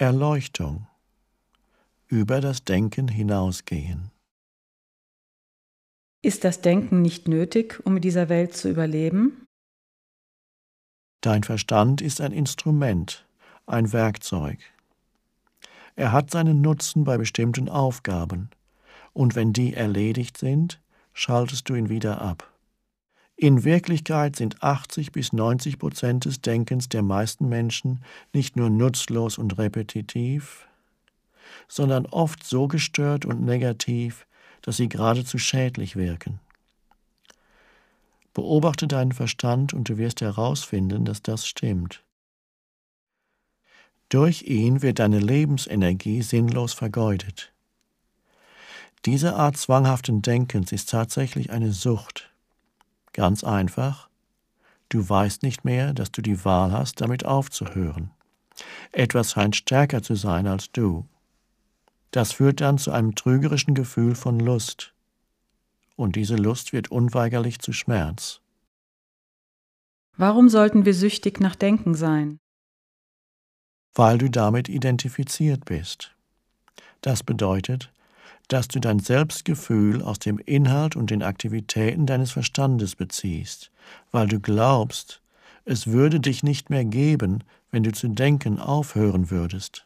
Erleuchtung, über das Denken hinausgehen. Ist das Denken nicht nötig, um in dieser Welt zu überleben? Dein Verstand ist ein Instrument, ein Werkzeug. Er hat seinen Nutzen bei bestimmten Aufgaben, und wenn die erledigt sind, schaltest du ihn wieder ab. In Wirklichkeit sind 80 bis 90 Prozent des Denkens der meisten Menschen nicht nur nutzlos und repetitiv, sondern oft so gestört und negativ, dass sie geradezu schädlich wirken. Beobachte deinen Verstand und du wirst herausfinden, dass das stimmt. Durch ihn wird deine Lebensenergie sinnlos vergeudet. Diese Art zwanghaften Denkens ist tatsächlich eine Sucht. Ganz einfach, du weißt nicht mehr, dass du die Wahl hast, damit aufzuhören. Etwas scheint stärker zu sein als du. Das führt dann zu einem trügerischen Gefühl von Lust. Und diese Lust wird unweigerlich zu Schmerz. Warum sollten wir süchtig nach Denken sein? Weil du damit identifiziert bist. Das bedeutet, dass du dein Selbstgefühl aus dem Inhalt und den Aktivitäten deines Verstandes beziehst, weil du glaubst, es würde dich nicht mehr geben, wenn du zu denken aufhören würdest.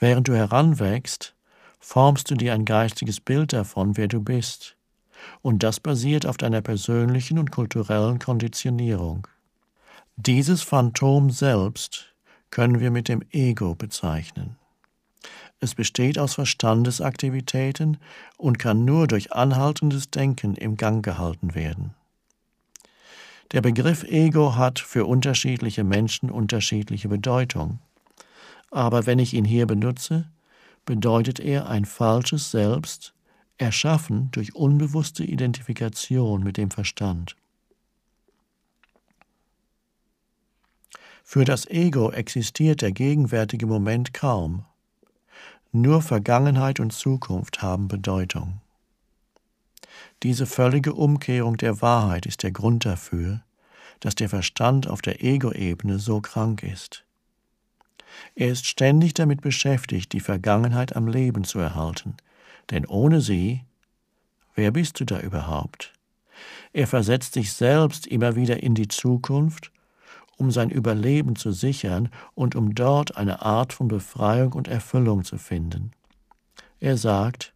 Während du heranwächst, formst du dir ein geistiges Bild davon, wer du bist, und das basiert auf deiner persönlichen und kulturellen Konditionierung. Dieses Phantom selbst können wir mit dem Ego bezeichnen. Es besteht aus Verstandesaktivitäten und kann nur durch anhaltendes Denken im Gang gehalten werden. Der Begriff Ego hat für unterschiedliche Menschen unterschiedliche Bedeutung aber wenn ich ihn hier benutze, bedeutet er ein falsches Selbst, erschaffen durch unbewusste Identifikation mit dem Verstand. Für das Ego existiert der gegenwärtige Moment kaum. Nur Vergangenheit und Zukunft haben Bedeutung. Diese völlige Umkehrung der Wahrheit ist der Grund dafür, dass der Verstand auf der Ego-Ebene so krank ist. Er ist ständig damit beschäftigt, die Vergangenheit am Leben zu erhalten, denn ohne sie, wer bist du da überhaupt? Er versetzt sich selbst immer wieder in die Zukunft, um sein Überleben zu sichern und um dort eine Art von Befreiung und Erfüllung zu finden. Er sagt,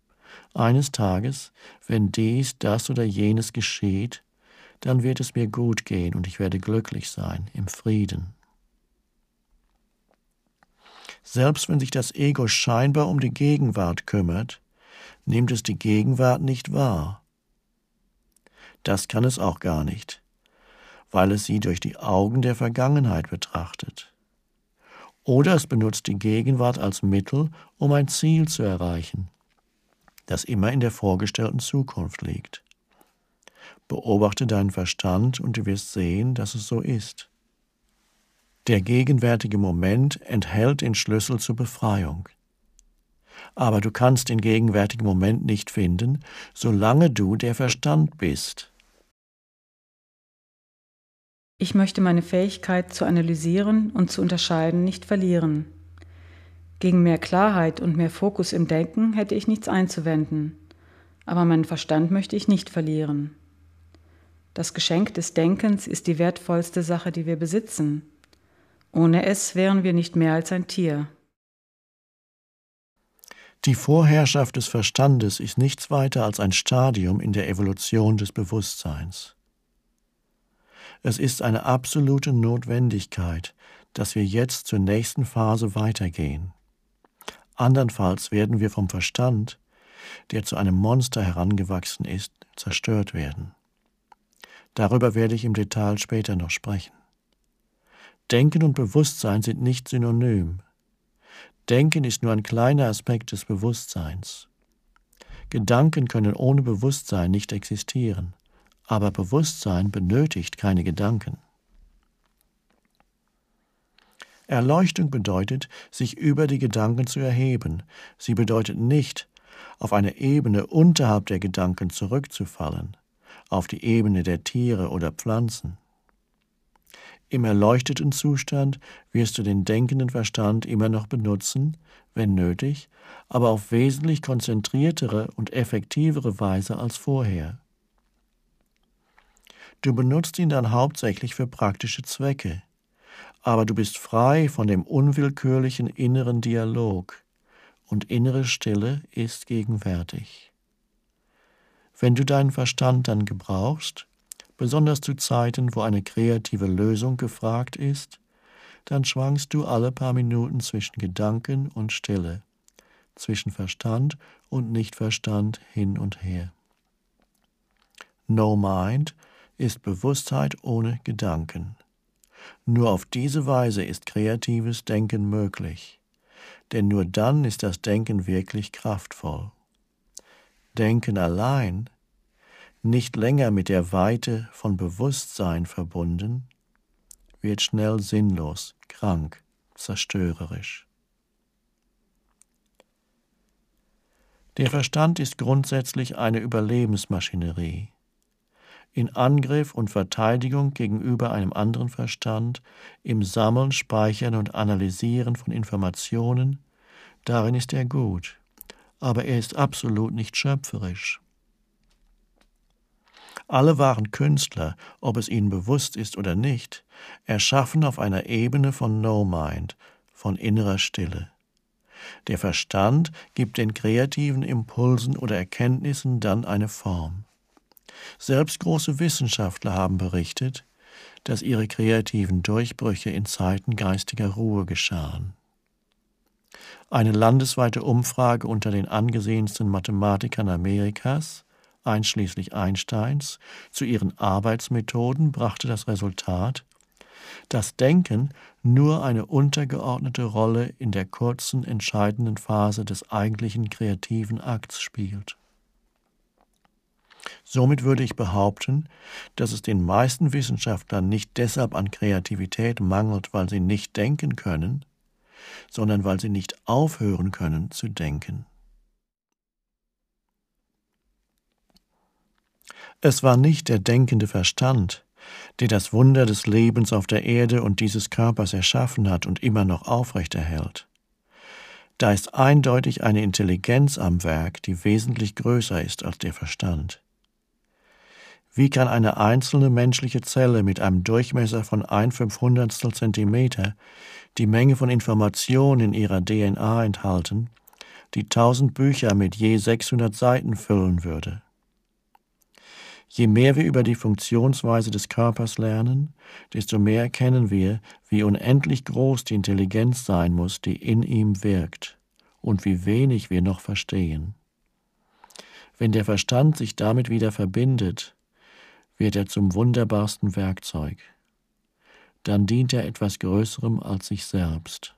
eines Tages, wenn dies, das oder jenes geschieht, dann wird es mir gut gehen und ich werde glücklich sein, im Frieden. Selbst wenn sich das Ego scheinbar um die Gegenwart kümmert, nimmt es die Gegenwart nicht wahr. Das kann es auch gar nicht, weil es sie durch die Augen der Vergangenheit betrachtet. Oder es benutzt die Gegenwart als Mittel, um ein Ziel zu erreichen, das immer in der vorgestellten Zukunft liegt. Beobachte deinen Verstand und du wirst sehen, dass es so ist. Der gegenwärtige Moment enthält den Schlüssel zur Befreiung. Aber du kannst den gegenwärtigen Moment nicht finden, solange du der Verstand bist. Ich möchte meine Fähigkeit zu analysieren und zu unterscheiden nicht verlieren. Gegen mehr Klarheit und mehr Fokus im Denken hätte ich nichts einzuwenden, aber meinen Verstand möchte ich nicht verlieren. Das Geschenk des Denkens ist die wertvollste Sache, die wir besitzen. Ohne es wären wir nicht mehr als ein Tier. Die Vorherrschaft des Verstandes ist nichts weiter als ein Stadium in der Evolution des Bewusstseins. Es ist eine absolute Notwendigkeit, dass wir jetzt zur nächsten Phase weitergehen. Andernfalls werden wir vom Verstand, der zu einem Monster herangewachsen ist, zerstört werden. Darüber werde ich im Detail später noch sprechen. Denken und Bewusstsein sind nicht synonym. Denken ist nur ein kleiner Aspekt des Bewusstseins. Gedanken können ohne Bewusstsein nicht existieren, aber Bewusstsein benötigt keine Gedanken. Erleuchtung bedeutet, sich über die Gedanken zu erheben. Sie bedeutet nicht, auf eine Ebene unterhalb der Gedanken zurückzufallen, auf die Ebene der Tiere oder Pflanzen. Im erleuchteten Zustand wirst du den denkenden Verstand immer noch benutzen, wenn nötig, aber auf wesentlich konzentriertere und effektivere Weise als vorher. Du benutzt ihn dann hauptsächlich für praktische Zwecke, aber du bist frei von dem unwillkürlichen inneren Dialog, und innere Stille ist gegenwärtig. Wenn du deinen Verstand dann gebrauchst, besonders zu Zeiten, wo eine kreative Lösung gefragt ist, dann schwankst du alle paar Minuten zwischen Gedanken und Stille, zwischen Verstand und Nichtverstand hin und her. No Mind ist Bewusstheit ohne Gedanken. Nur auf diese Weise ist kreatives Denken möglich, denn nur dann ist das Denken wirklich kraftvoll. Denken allein nicht länger mit der Weite von Bewusstsein verbunden, wird schnell sinnlos, krank, zerstörerisch. Der Verstand ist grundsätzlich eine Überlebensmaschinerie. In Angriff und Verteidigung gegenüber einem anderen Verstand, im Sammeln, Speichern und Analysieren von Informationen, darin ist er gut, aber er ist absolut nicht schöpferisch. Alle wahren Künstler, ob es ihnen bewusst ist oder nicht, erschaffen auf einer Ebene von No-Mind, von innerer Stille. Der Verstand gibt den kreativen Impulsen oder Erkenntnissen dann eine Form. Selbst große Wissenschaftler haben berichtet, dass ihre kreativen Durchbrüche in Zeiten geistiger Ruhe geschahen. Eine landesweite Umfrage unter den angesehensten Mathematikern Amerikas einschließlich Einsteins, zu ihren Arbeitsmethoden brachte das Resultat, dass Denken nur eine untergeordnete Rolle in der kurzen, entscheidenden Phase des eigentlichen kreativen Akts spielt. Somit würde ich behaupten, dass es den meisten Wissenschaftlern nicht deshalb an Kreativität mangelt, weil sie nicht denken können, sondern weil sie nicht aufhören können zu denken. Es war nicht der denkende Verstand, der das Wunder des Lebens auf der Erde und dieses Körpers erschaffen hat und immer noch aufrechterhält. Da ist eindeutig eine Intelligenz am Werk, die wesentlich größer ist als der Verstand. Wie kann eine einzelne menschliche Zelle mit einem Durchmesser von ein Fünfhundertstel Zentimeter die Menge von Informationen in ihrer DNA enthalten, die tausend Bücher mit je 600 Seiten füllen würde? Je mehr wir über die Funktionsweise des Körpers lernen, desto mehr erkennen wir, wie unendlich groß die Intelligenz sein muss, die in ihm wirkt, und wie wenig wir noch verstehen. Wenn der Verstand sich damit wieder verbindet, wird er zum wunderbarsten Werkzeug. Dann dient er etwas Größerem als sich selbst.